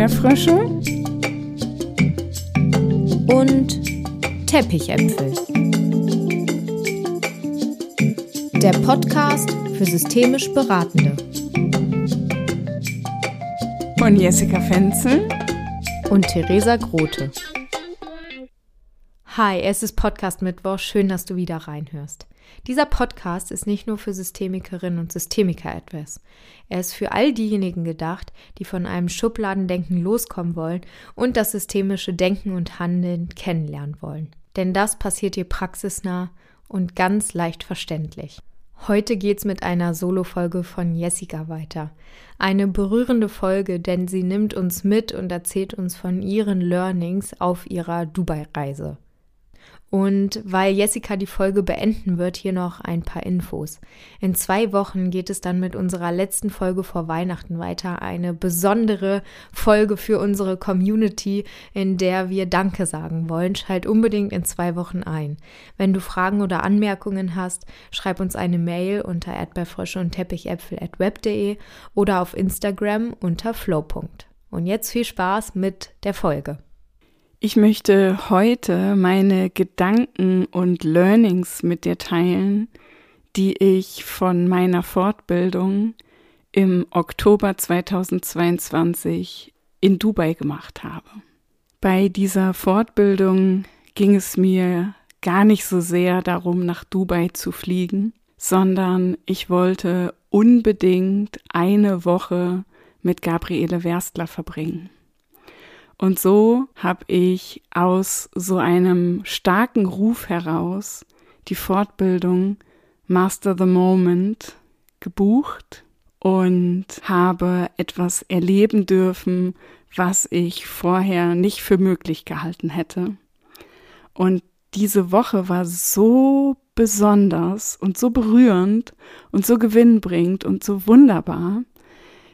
Erdbeerfrösche und Teppichäpfel. Der Podcast für systemisch Beratende. Von Jessica Fenzel und Theresa Grote. Hi, es ist Podcast Mittwoch. Schön, dass du wieder reinhörst. Dieser Podcast ist nicht nur für Systemikerinnen und Systemiker etwas. Er ist für all diejenigen gedacht, die von einem Schubladendenken loskommen wollen und das systemische Denken und Handeln kennenlernen wollen. Denn das passiert hier praxisnah und ganz leicht verständlich. Heute geht's mit einer Solo-Folge von Jessica weiter. Eine berührende Folge, denn sie nimmt uns mit und erzählt uns von ihren Learnings auf ihrer Dubai-Reise. Und weil Jessica die Folge beenden wird, hier noch ein paar Infos. In zwei Wochen geht es dann mit unserer letzten Folge vor Weihnachten weiter. Eine besondere Folge für unsere Community, in der wir Danke sagen wollen. Schalt unbedingt in zwei Wochen ein. Wenn du Fragen oder Anmerkungen hast, schreib uns eine Mail unter erdbeerfrösche und teppichäpfel at web.de oder auf Instagram unter flow. Und jetzt viel Spaß mit der Folge. Ich möchte heute meine Gedanken und Learnings mit dir teilen, die ich von meiner Fortbildung im Oktober 2022 in Dubai gemacht habe. Bei dieser Fortbildung ging es mir gar nicht so sehr darum, nach Dubai zu fliegen, sondern ich wollte unbedingt eine Woche mit Gabriele Werstler verbringen. Und so habe ich aus so einem starken Ruf heraus die Fortbildung Master the Moment gebucht und habe etwas erleben dürfen, was ich vorher nicht für möglich gehalten hätte. Und diese Woche war so besonders und so berührend und so gewinnbringend und so wunderbar,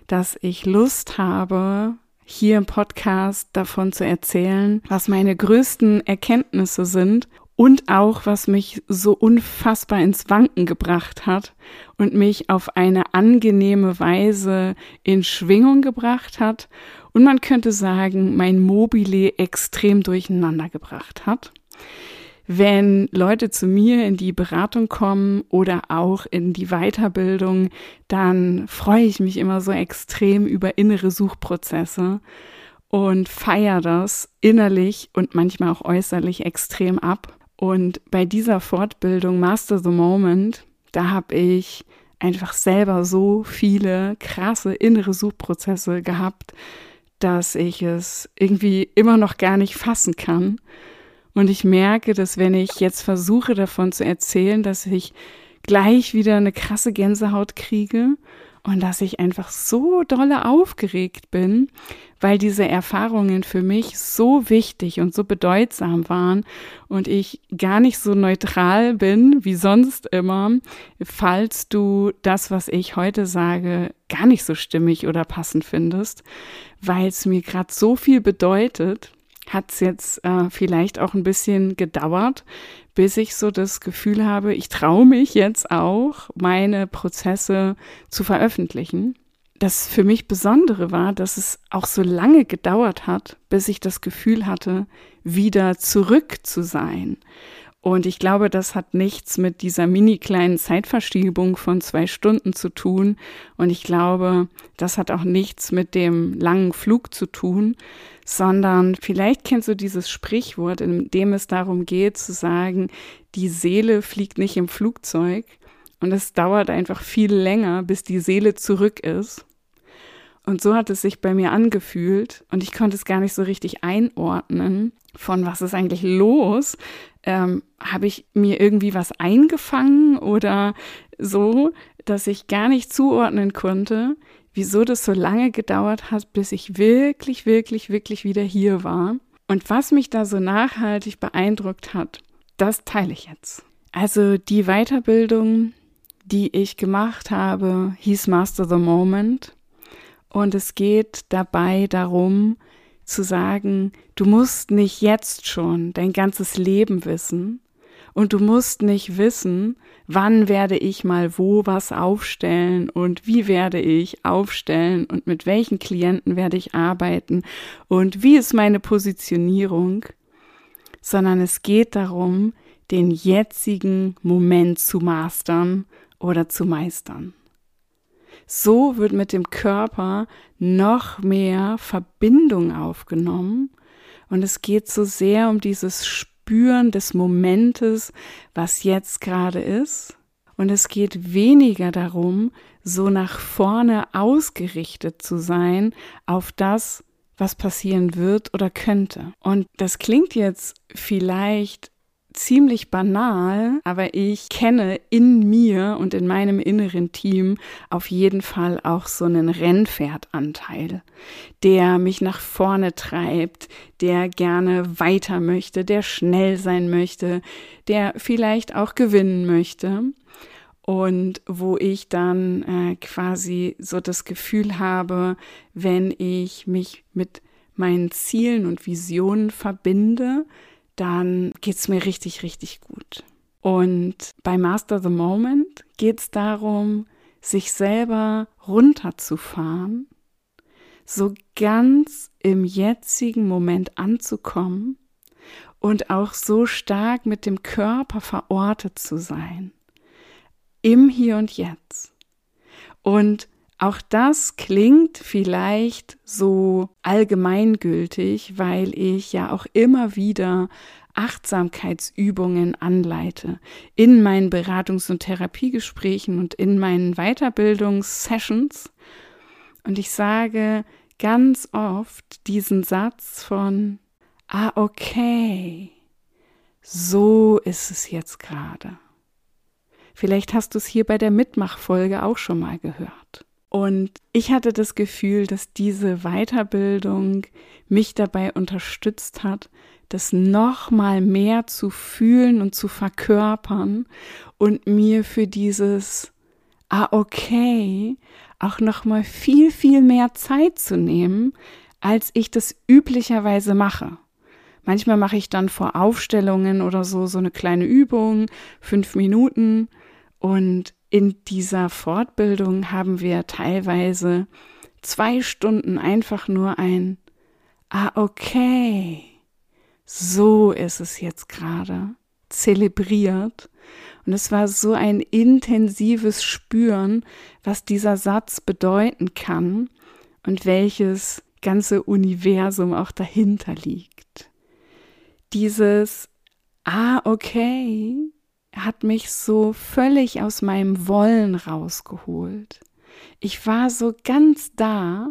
dass ich Lust habe, hier im Podcast davon zu erzählen, was meine größten Erkenntnisse sind und auch was mich so unfassbar ins Wanken gebracht hat und mich auf eine angenehme Weise in Schwingung gebracht hat und man könnte sagen, mein Mobile extrem durcheinander gebracht hat wenn Leute zu mir in die Beratung kommen oder auch in die Weiterbildung, dann freue ich mich immer so extrem über innere Suchprozesse und feiere das innerlich und manchmal auch äußerlich extrem ab. Und bei dieser Fortbildung Master the Moment, da habe ich einfach selber so viele krasse innere Suchprozesse gehabt, dass ich es irgendwie immer noch gar nicht fassen kann. Und ich merke, dass wenn ich jetzt versuche davon zu erzählen, dass ich gleich wieder eine krasse Gänsehaut kriege und dass ich einfach so dolle aufgeregt bin, weil diese Erfahrungen für mich so wichtig und so bedeutsam waren und ich gar nicht so neutral bin wie sonst immer, falls du das, was ich heute sage, gar nicht so stimmig oder passend findest, weil es mir gerade so viel bedeutet hat es jetzt äh, vielleicht auch ein bisschen gedauert, bis ich so das Gefühl habe, ich traue mich jetzt auch, meine Prozesse zu veröffentlichen. Das für mich Besondere war, dass es auch so lange gedauert hat, bis ich das Gefühl hatte, wieder zurück zu sein. Und ich glaube, das hat nichts mit dieser mini kleinen Zeitverschiebung von zwei Stunden zu tun. Und ich glaube, das hat auch nichts mit dem langen Flug zu tun, sondern vielleicht kennst du dieses Sprichwort, in dem es darum geht zu sagen, die Seele fliegt nicht im Flugzeug und es dauert einfach viel länger, bis die Seele zurück ist. Und so hat es sich bei mir angefühlt und ich konnte es gar nicht so richtig einordnen, von was ist eigentlich los. Ähm, Habe ich mir irgendwie was eingefangen oder so, dass ich gar nicht zuordnen konnte, wieso das so lange gedauert hat, bis ich wirklich, wirklich, wirklich wieder hier war. Und was mich da so nachhaltig beeindruckt hat, das teile ich jetzt. Also die Weiterbildung, die ich gemacht habe, hieß Master the Moment. Und es geht dabei darum, zu sagen, du musst nicht jetzt schon dein ganzes Leben wissen Und du musst nicht wissen, wann werde ich mal wo was aufstellen und wie werde ich aufstellen und mit welchen Klienten werde ich arbeiten und wie ist meine Positionierung, sondern es geht darum, den jetzigen Moment zu mastern oder zu meistern. So wird mit dem Körper noch mehr Verbindung aufgenommen und es geht so sehr um dieses Spüren des Momentes, was jetzt gerade ist. Und es geht weniger darum, so nach vorne ausgerichtet zu sein auf das, was passieren wird oder könnte. Und das klingt jetzt vielleicht ziemlich banal, aber ich kenne in mir und in meinem inneren Team auf jeden Fall auch so einen Rennpferdanteil, der mich nach vorne treibt, der gerne weiter möchte, der schnell sein möchte, der vielleicht auch gewinnen möchte. Und wo ich dann äh, quasi so das Gefühl habe, wenn ich mich mit meinen Zielen und Visionen verbinde, dann geht's mir richtig, richtig gut. Und bei Master the Moment geht's darum, sich selber runterzufahren, so ganz im jetzigen Moment anzukommen und auch so stark mit dem Körper verortet zu sein. Im Hier und Jetzt. Und auch das klingt vielleicht so allgemeingültig, weil ich ja auch immer wieder Achtsamkeitsübungen anleite in meinen Beratungs- und Therapiegesprächen und in meinen Weiterbildungssessions. Und ich sage ganz oft diesen Satz von, ah, okay, so ist es jetzt gerade. Vielleicht hast du es hier bei der Mitmachfolge auch schon mal gehört. Und ich hatte das Gefühl, dass diese Weiterbildung mich dabei unterstützt hat, das noch mal mehr zu fühlen und zu verkörpern und mir für dieses ah okay auch noch mal viel viel mehr Zeit zu nehmen, als ich das üblicherweise mache. Manchmal mache ich dann vor Aufstellungen oder so so eine kleine Übung, fünf Minuten und in dieser Fortbildung haben wir teilweise zwei Stunden einfach nur ein, ah, okay, so ist es jetzt gerade, zelebriert. Und es war so ein intensives Spüren, was dieser Satz bedeuten kann und welches ganze Universum auch dahinter liegt. Dieses, ah, okay, hat mich so völlig aus meinem Wollen rausgeholt. Ich war so ganz da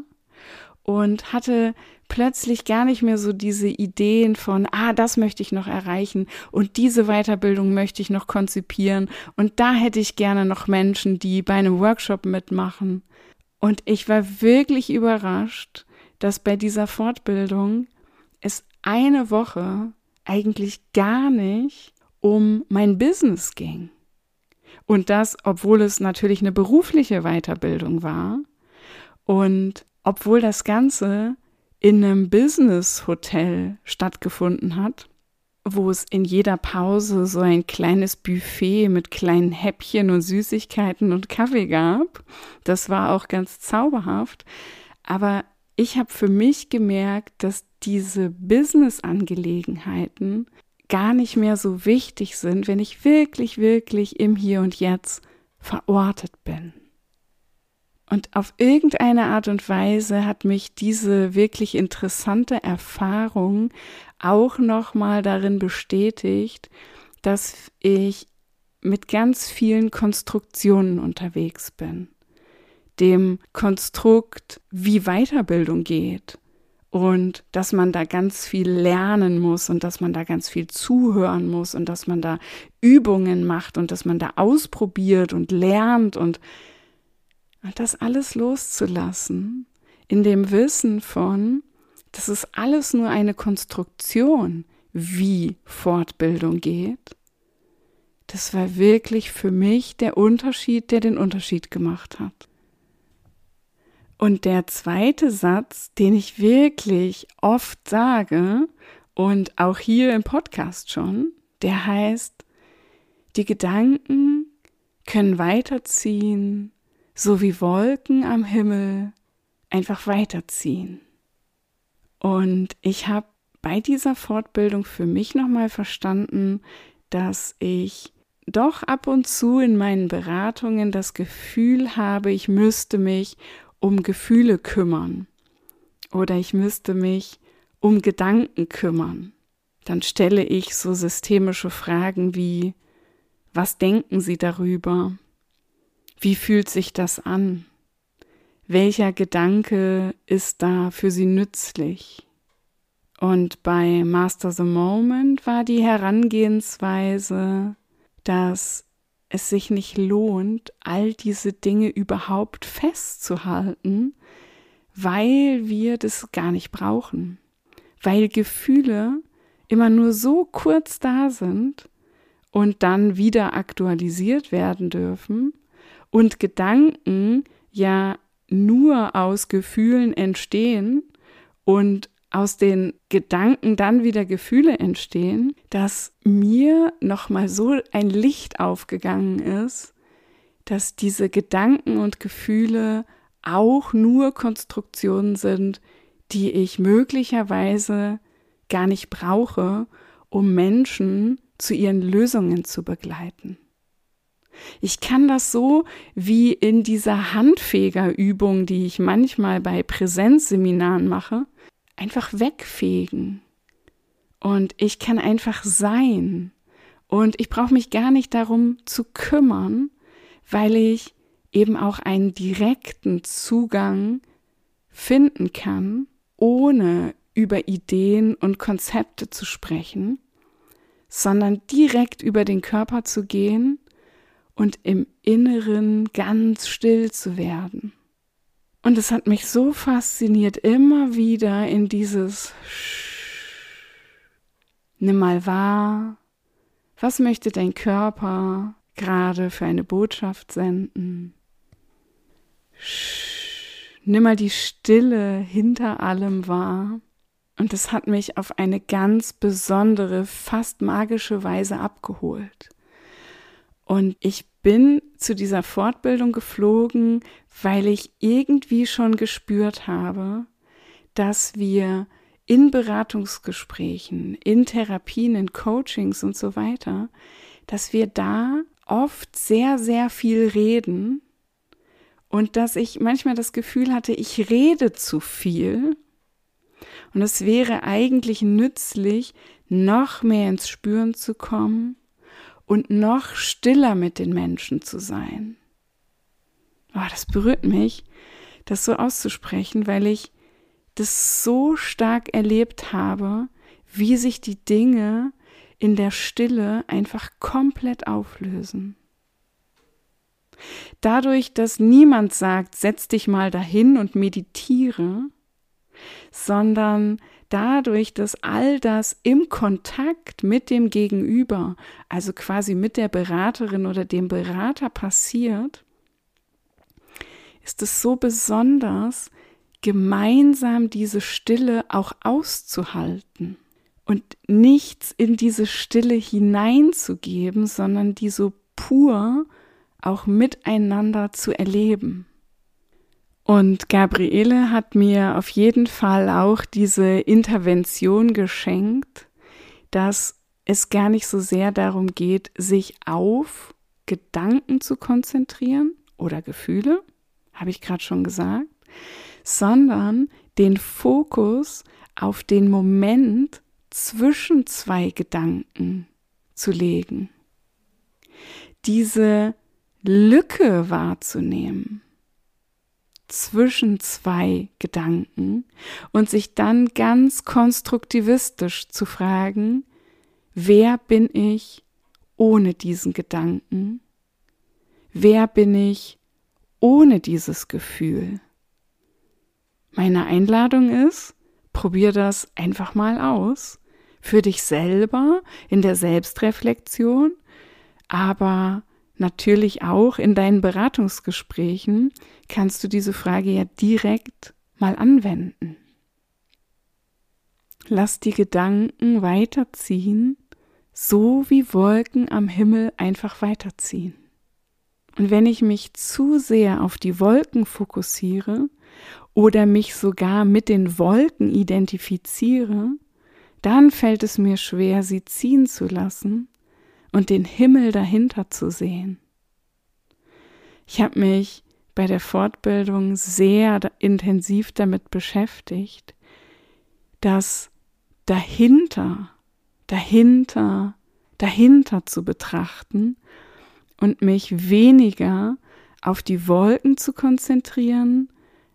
und hatte plötzlich gar nicht mehr so diese Ideen von, ah, das möchte ich noch erreichen und diese Weiterbildung möchte ich noch konzipieren und da hätte ich gerne noch Menschen, die bei einem Workshop mitmachen. Und ich war wirklich überrascht, dass bei dieser Fortbildung es eine Woche eigentlich gar nicht um mein Business ging. Und das, obwohl es natürlich eine berufliche Weiterbildung war und obwohl das Ganze in einem Business-Hotel stattgefunden hat, wo es in jeder Pause so ein kleines Buffet mit kleinen Häppchen und Süßigkeiten und Kaffee gab. Das war auch ganz zauberhaft. Aber ich habe für mich gemerkt, dass diese Business-Angelegenheiten gar nicht mehr so wichtig sind, wenn ich wirklich, wirklich im Hier und Jetzt verortet bin. Und auf irgendeine Art und Weise hat mich diese wirklich interessante Erfahrung auch nochmal darin bestätigt, dass ich mit ganz vielen Konstruktionen unterwegs bin. Dem Konstrukt, wie Weiterbildung geht, und dass man da ganz viel lernen muss und dass man da ganz viel zuhören muss und dass man da Übungen macht und dass man da ausprobiert und lernt und das alles loszulassen in dem Wissen von, das ist alles nur eine Konstruktion, wie Fortbildung geht. Das war wirklich für mich der Unterschied, der den Unterschied gemacht hat. Und der zweite Satz, den ich wirklich oft sage und auch hier im Podcast schon, der heißt, Die Gedanken können weiterziehen, so wie Wolken am Himmel einfach weiterziehen. Und ich habe bei dieser Fortbildung für mich nochmal verstanden, dass ich doch ab und zu in meinen Beratungen das Gefühl habe, ich müsste mich um Gefühle kümmern oder ich müsste mich um Gedanken kümmern. Dann stelle ich so systemische Fragen wie, was denken Sie darüber? Wie fühlt sich das an? Welcher Gedanke ist da für Sie nützlich? Und bei Master the Moment war die Herangehensweise, dass es sich nicht lohnt, all diese Dinge überhaupt festzuhalten, weil wir das gar nicht brauchen, weil Gefühle immer nur so kurz da sind und dann wieder aktualisiert werden dürfen und Gedanken ja nur aus Gefühlen entstehen und aus den Gedanken dann wieder Gefühle entstehen, dass mir noch mal so ein Licht aufgegangen ist, dass diese Gedanken und Gefühle auch nur Konstruktionen sind, die ich möglicherweise gar nicht brauche, um Menschen zu ihren Lösungen zu begleiten. Ich kann das so wie in dieser Handfegerübung, die ich manchmal bei Präsenzseminaren mache, einfach wegfegen. Und ich kann einfach sein. Und ich brauche mich gar nicht darum zu kümmern, weil ich eben auch einen direkten Zugang finden kann, ohne über Ideen und Konzepte zu sprechen, sondern direkt über den Körper zu gehen und im Inneren ganz still zu werden. Und es hat mich so fasziniert, immer wieder in dieses Nimm mal wahr, was möchte dein Körper gerade für eine Botschaft senden? Nimm mal die Stille hinter allem wahr. Und es hat mich auf eine ganz besondere, fast magische Weise abgeholt. Und ich bin zu dieser Fortbildung geflogen, weil ich irgendwie schon gespürt habe, dass wir in Beratungsgesprächen, in Therapien, in Coachings und so weiter, dass wir da oft sehr, sehr viel reden und dass ich manchmal das Gefühl hatte, ich rede zu viel. Und es wäre eigentlich nützlich, noch mehr ins Spüren zu kommen und noch stiller mit den Menschen zu sein. Oh, das berührt mich, das so auszusprechen, weil ich das so stark erlebt habe, wie sich die Dinge in der Stille einfach komplett auflösen. Dadurch, dass niemand sagt, setz dich mal dahin und meditiere, sondern dadurch, dass all das im Kontakt mit dem Gegenüber, also quasi mit der Beraterin oder dem Berater passiert, ist es so besonders, gemeinsam diese Stille auch auszuhalten und nichts in diese Stille hineinzugeben, sondern die so pur auch miteinander zu erleben. Und Gabriele hat mir auf jeden Fall auch diese Intervention geschenkt, dass es gar nicht so sehr darum geht, sich auf Gedanken zu konzentrieren oder Gefühle, habe ich gerade schon gesagt, sondern den Fokus auf den Moment zwischen zwei Gedanken zu legen. Diese Lücke wahrzunehmen zwischen zwei Gedanken und sich dann ganz konstruktivistisch zu fragen, wer bin ich ohne diesen Gedanken? Wer bin ich ohne dieses Gefühl? Meine Einladung ist, probier das einfach mal aus, für dich selber in der Selbstreflexion, aber natürlich auch in deinen Beratungsgesprächen kannst du diese Frage ja direkt mal anwenden. Lass die Gedanken weiterziehen, so wie Wolken am Himmel einfach weiterziehen. Und wenn ich mich zu sehr auf die Wolken fokussiere oder mich sogar mit den Wolken identifiziere, dann fällt es mir schwer, sie ziehen zu lassen und den Himmel dahinter zu sehen. Ich habe mich bei der Fortbildung sehr intensiv damit beschäftigt, dass dahinter, dahinter, dahinter zu betrachten und mich weniger auf die Wolken zu konzentrieren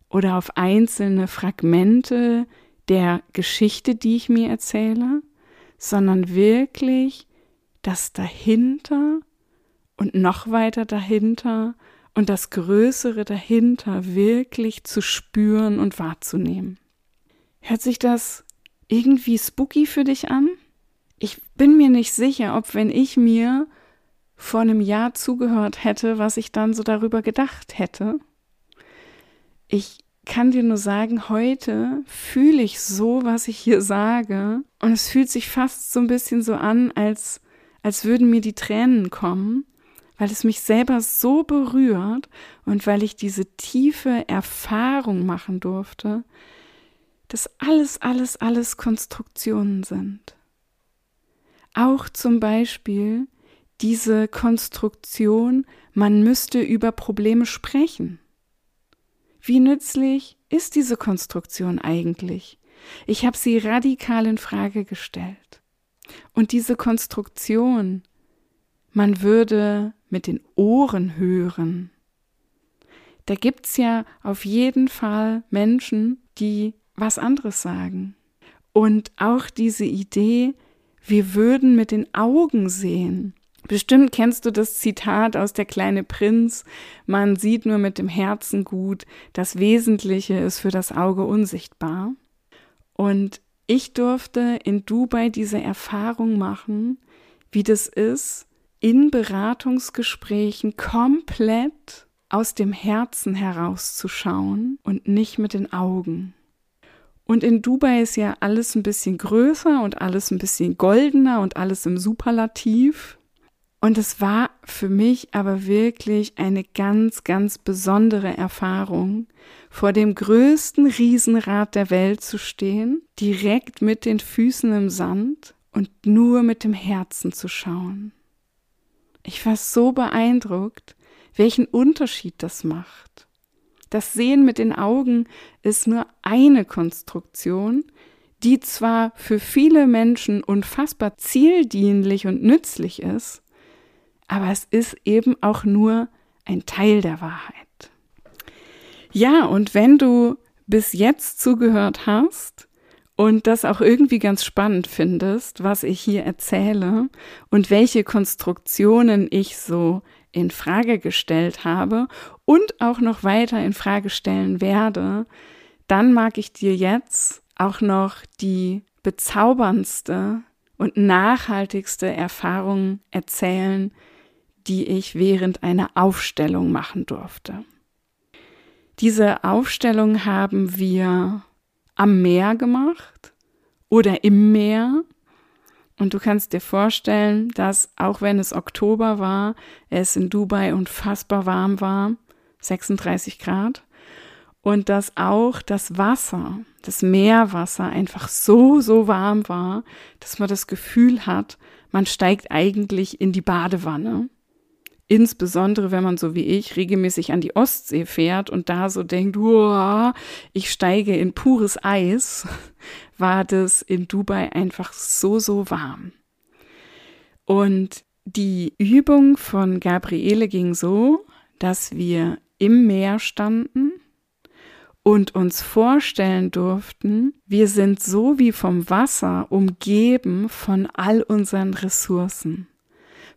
oder auf einzelne Fragmente der Geschichte, die ich mir erzähle, sondern wirklich das dahinter und noch weiter dahinter und das Größere dahinter wirklich zu spüren und wahrzunehmen. Hört sich das irgendwie spooky für dich an? Ich bin mir nicht sicher, ob wenn ich mir vor einem Jahr zugehört hätte, was ich dann so darüber gedacht hätte. Ich kann dir nur sagen, heute fühle ich so, was ich hier sage, und es fühlt sich fast so ein bisschen so an, als, als würden mir die Tränen kommen, weil es mich selber so berührt und weil ich diese tiefe Erfahrung machen durfte, dass alles, alles, alles Konstruktionen sind. Auch zum Beispiel diese Konstruktion, man müsste über Probleme sprechen. Wie nützlich ist diese Konstruktion eigentlich? Ich habe sie radikal in Frage gestellt. Und diese Konstruktion, man würde mit den Ohren hören. Da gibt's ja auf jeden Fall Menschen, die was anderes sagen. Und auch diese Idee, wir würden mit den Augen sehen. Bestimmt kennst du das Zitat aus Der kleine Prinz, man sieht nur mit dem Herzen gut, das Wesentliche ist für das Auge unsichtbar. Und ich durfte in Dubai diese Erfahrung machen, wie das ist, in Beratungsgesprächen komplett aus dem Herzen herauszuschauen und nicht mit den Augen. Und in Dubai ist ja alles ein bisschen größer und alles ein bisschen goldener und alles im Superlativ. Und es war für mich aber wirklich eine ganz, ganz besondere Erfahrung, vor dem größten Riesenrad der Welt zu stehen, direkt mit den Füßen im Sand und nur mit dem Herzen zu schauen. Ich war so beeindruckt, welchen Unterschied das macht. Das Sehen mit den Augen ist nur eine Konstruktion, die zwar für viele Menschen unfassbar zieldienlich und nützlich ist, aber es ist eben auch nur ein Teil der Wahrheit. Ja, und wenn du bis jetzt zugehört hast und das auch irgendwie ganz spannend findest, was ich hier erzähle und welche Konstruktionen ich so in Frage gestellt habe und auch noch weiter in Frage stellen werde, dann mag ich dir jetzt auch noch die bezauberndste und nachhaltigste Erfahrung erzählen, die ich während einer Aufstellung machen durfte. Diese Aufstellung haben wir am Meer gemacht oder im Meer. Und du kannst dir vorstellen, dass auch wenn es Oktober war, es in Dubai unfassbar warm war, 36 Grad, und dass auch das Wasser, das Meerwasser einfach so, so warm war, dass man das Gefühl hat, man steigt eigentlich in die Badewanne. Insbesondere, wenn man so wie ich regelmäßig an die Ostsee fährt und da so denkt, ich steige in pures Eis, war das in Dubai einfach so, so warm. Und die Übung von Gabriele ging so, dass wir im Meer standen und uns vorstellen durften, wir sind so wie vom Wasser umgeben von all unseren Ressourcen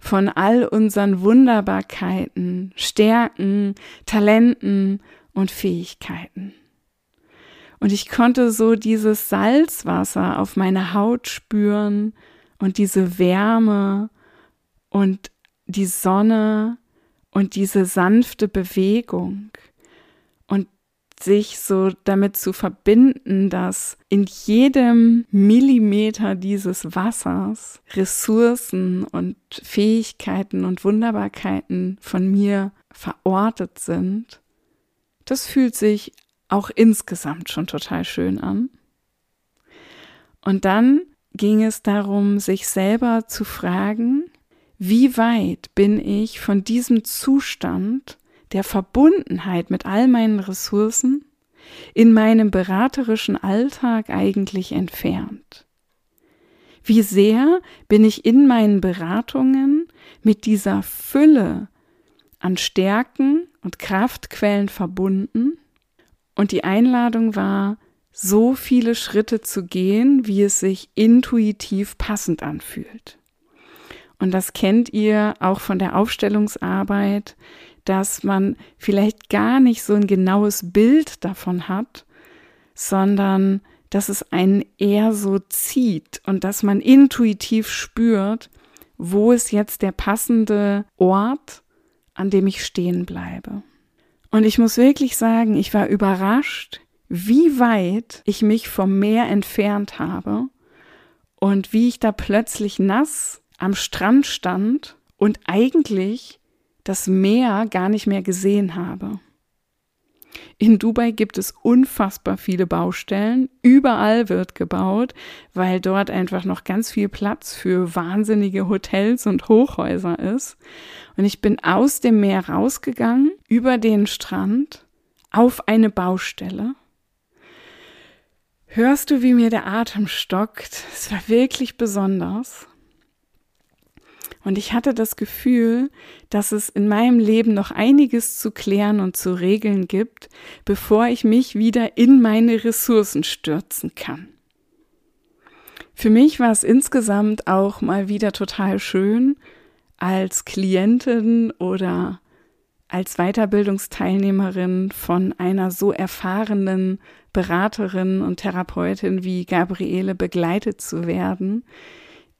von all unseren Wunderbarkeiten, Stärken, Talenten und Fähigkeiten. Und ich konnte so dieses Salzwasser auf meiner Haut spüren und diese Wärme und die Sonne und diese sanfte Bewegung. Sich so damit zu verbinden, dass in jedem Millimeter dieses Wassers Ressourcen und Fähigkeiten und Wunderbarkeiten von mir verortet sind, das fühlt sich auch insgesamt schon total schön an. Und dann ging es darum, sich selber zu fragen, wie weit bin ich von diesem Zustand der Verbundenheit mit all meinen Ressourcen in meinem beraterischen Alltag eigentlich entfernt? Wie sehr bin ich in meinen Beratungen mit dieser Fülle an Stärken und Kraftquellen verbunden? Und die Einladung war, so viele Schritte zu gehen, wie es sich intuitiv passend anfühlt. Und das kennt ihr auch von der Aufstellungsarbeit, dass man vielleicht gar nicht so ein genaues Bild davon hat, sondern dass es einen eher so zieht und dass man intuitiv spürt, wo ist jetzt der passende Ort, an dem ich stehen bleibe. Und ich muss wirklich sagen, ich war überrascht, wie weit ich mich vom Meer entfernt habe und wie ich da plötzlich nass am Strand stand und eigentlich das Meer gar nicht mehr gesehen habe. In Dubai gibt es unfassbar viele Baustellen. Überall wird gebaut, weil dort einfach noch ganz viel Platz für wahnsinnige Hotels und Hochhäuser ist. Und ich bin aus dem Meer rausgegangen, über den Strand, auf eine Baustelle. Hörst du, wie mir der Atem stockt? Es war wirklich besonders. Und ich hatte das Gefühl, dass es in meinem Leben noch einiges zu klären und zu regeln gibt, bevor ich mich wieder in meine Ressourcen stürzen kann. Für mich war es insgesamt auch mal wieder total schön, als Klientin oder als Weiterbildungsteilnehmerin von einer so erfahrenen Beraterin und Therapeutin wie Gabriele begleitet zu werden,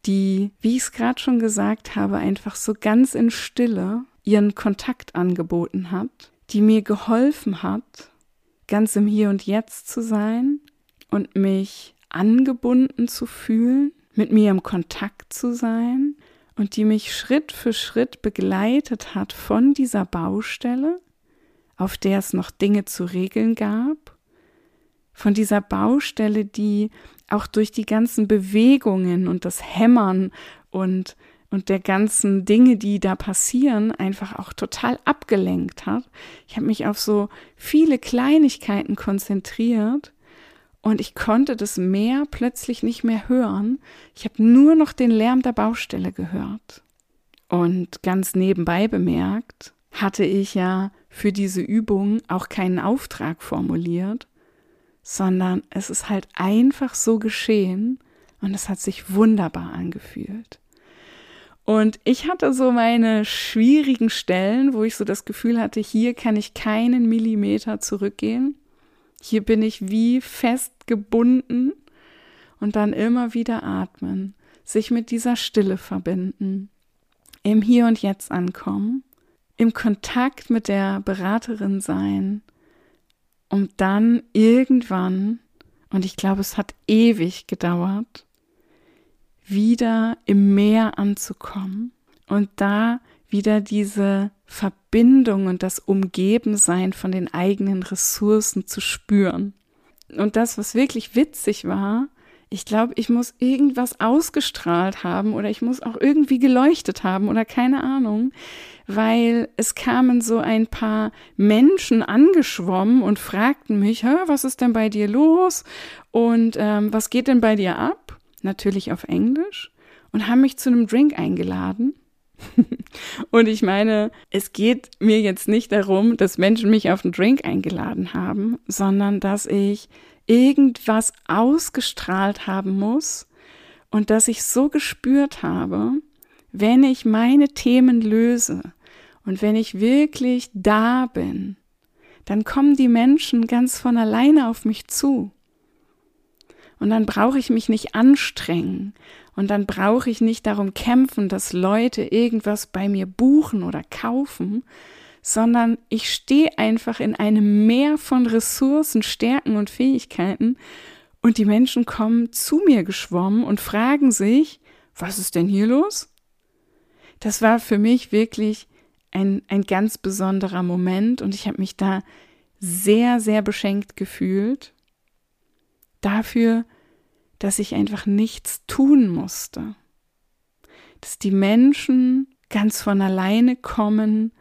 die, wie ich es gerade schon gesagt habe, einfach so ganz in Stille ihren Kontakt angeboten hat, die mir geholfen hat, ganz im Hier und Jetzt zu sein und mich angebunden zu fühlen, mit mir im Kontakt zu sein und die mich Schritt für Schritt begleitet hat von dieser Baustelle, auf der es noch Dinge zu regeln gab, von dieser Baustelle, die auch durch die ganzen Bewegungen und das Hämmern und, und der ganzen Dinge, die da passieren, einfach auch total abgelenkt hat. Ich habe mich auf so viele Kleinigkeiten konzentriert und ich konnte das Meer plötzlich nicht mehr hören. Ich habe nur noch den Lärm der Baustelle gehört. Und ganz nebenbei bemerkt, hatte ich ja für diese Übung auch keinen Auftrag formuliert, sondern es ist halt einfach so geschehen und es hat sich wunderbar angefühlt. Und ich hatte so meine schwierigen Stellen, wo ich so das Gefühl hatte, hier kann ich keinen Millimeter zurückgehen. Hier bin ich wie fest gebunden und dann immer wieder atmen, sich mit dieser Stille verbinden, im Hier und Jetzt ankommen, im Kontakt mit der Beraterin sein um dann irgendwann, und ich glaube, es hat ewig gedauert, wieder im Meer anzukommen und da wieder diese Verbindung und das Umgebensein von den eigenen Ressourcen zu spüren. Und das, was wirklich witzig war, ich glaube, ich muss irgendwas ausgestrahlt haben oder ich muss auch irgendwie geleuchtet haben oder keine Ahnung, weil es kamen so ein paar Menschen angeschwommen und fragten mich, was ist denn bei dir los und ähm, was geht denn bei dir ab? Natürlich auf Englisch und haben mich zu einem Drink eingeladen. und ich meine, es geht mir jetzt nicht darum, dass Menschen mich auf einen Drink eingeladen haben, sondern dass ich irgendwas ausgestrahlt haben muss und dass ich so gespürt habe, wenn ich meine Themen löse und wenn ich wirklich da bin, dann kommen die Menschen ganz von alleine auf mich zu. Und dann brauche ich mich nicht anstrengen und dann brauche ich nicht darum kämpfen, dass Leute irgendwas bei mir buchen oder kaufen, sondern ich stehe einfach in einem Meer von Ressourcen, Stärken und Fähigkeiten und die Menschen kommen zu mir geschwommen und fragen sich, was ist denn hier los? Das war für mich wirklich ein, ein ganz besonderer Moment und ich habe mich da sehr, sehr beschenkt gefühlt dafür, dass ich einfach nichts tun musste. Dass die Menschen ganz von alleine kommen,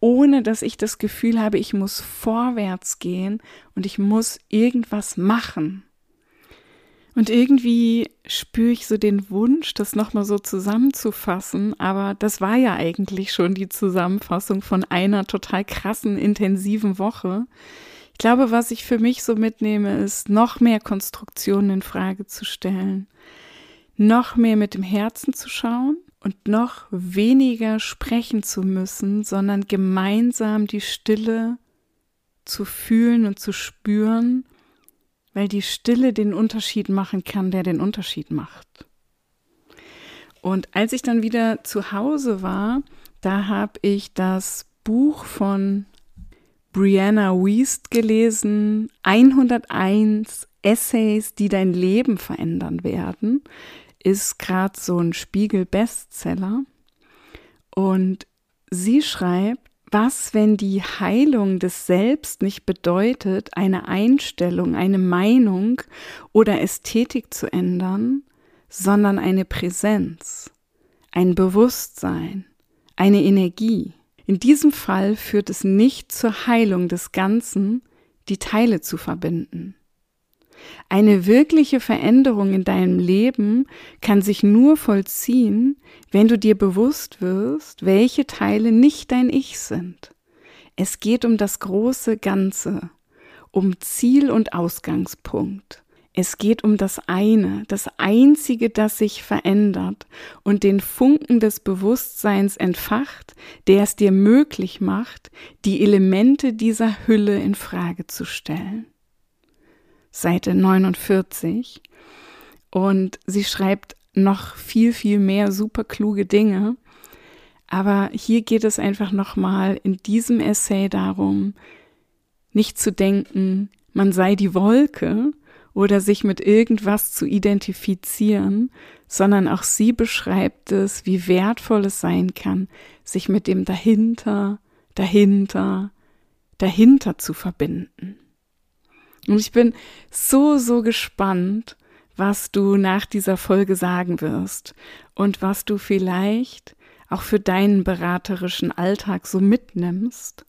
ohne dass ich das Gefühl habe, ich muss vorwärts gehen und ich muss irgendwas machen. Und irgendwie spüre ich so den Wunsch, das nochmal so zusammenzufassen, aber das war ja eigentlich schon die Zusammenfassung von einer total krassen, intensiven Woche. Ich glaube, was ich für mich so mitnehme, ist, noch mehr Konstruktionen in Frage zu stellen, noch mehr mit dem Herzen zu schauen und noch weniger sprechen zu müssen, sondern gemeinsam die Stille zu fühlen und zu spüren weil die Stille den Unterschied machen kann, der den Unterschied macht. Und als ich dann wieder zu Hause war, da habe ich das Buch von Brianna Wiest gelesen, 101 Essays, die dein Leben verändern werden, ist gerade so ein Spiegel-Bestseller. Und sie schreibt, was, wenn die Heilung des Selbst nicht bedeutet, eine Einstellung, eine Meinung oder Ästhetik zu ändern, sondern eine Präsenz, ein Bewusstsein, eine Energie? In diesem Fall führt es nicht zur Heilung des Ganzen, die Teile zu verbinden. Eine wirkliche Veränderung in deinem Leben kann sich nur vollziehen, wenn du dir bewusst wirst, welche Teile nicht dein Ich sind. Es geht um das große Ganze, um Ziel und Ausgangspunkt. Es geht um das eine, das einzige, das sich verändert und den Funken des Bewusstseins entfacht, der es dir möglich macht, die Elemente dieser Hülle in Frage zu stellen. Seite 49. Und sie schreibt noch viel, viel mehr super kluge Dinge. Aber hier geht es einfach nochmal in diesem Essay darum, nicht zu denken, man sei die Wolke oder sich mit irgendwas zu identifizieren, sondern auch sie beschreibt es, wie wertvoll es sein kann, sich mit dem dahinter, dahinter, dahinter zu verbinden. Und ich bin so, so gespannt, was du nach dieser Folge sagen wirst und was du vielleicht auch für deinen beraterischen Alltag so mitnimmst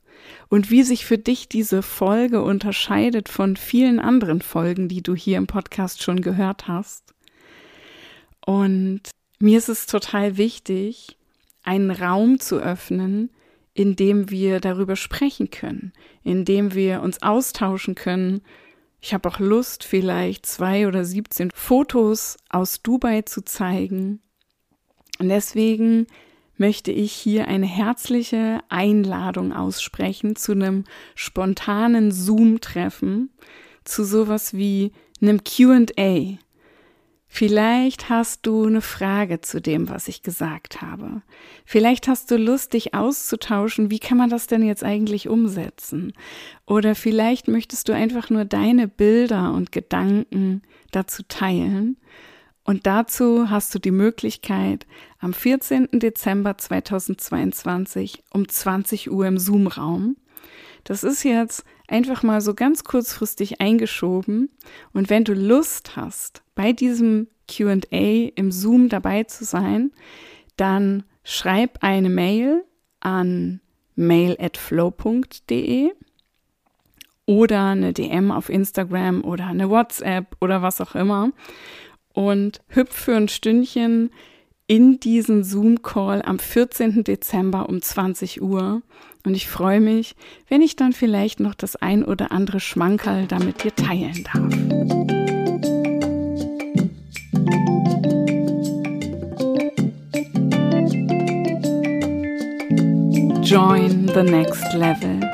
und wie sich für dich diese Folge unterscheidet von vielen anderen Folgen, die du hier im Podcast schon gehört hast. Und mir ist es total wichtig, einen Raum zu öffnen, in dem wir darüber sprechen können, in dem wir uns austauschen können ich habe auch Lust, vielleicht zwei oder 17 Fotos aus Dubai zu zeigen. Und deswegen möchte ich hier eine herzliche Einladung aussprechen zu einem spontanen Zoom-Treffen, zu sowas wie einem QA, Vielleicht hast du eine Frage zu dem, was ich gesagt habe. Vielleicht hast du Lust, dich auszutauschen. Wie kann man das denn jetzt eigentlich umsetzen? Oder vielleicht möchtest du einfach nur deine Bilder und Gedanken dazu teilen. Und dazu hast du die Möglichkeit, am 14. Dezember 2022 um 20 Uhr im Zoom-Raum. Das ist jetzt einfach mal so ganz kurzfristig eingeschoben. Und wenn du Lust hast, bei diesem QA im Zoom dabei zu sein, dann schreib eine Mail an mail@flow.de oder eine DM auf Instagram oder eine WhatsApp oder was auch immer und hüpf für ein Stündchen in diesen Zoom-Call am 14. Dezember um 20 Uhr. Und ich freue mich, wenn ich dann vielleicht noch das ein oder andere Schmankerl damit dir teilen darf. Join the next level.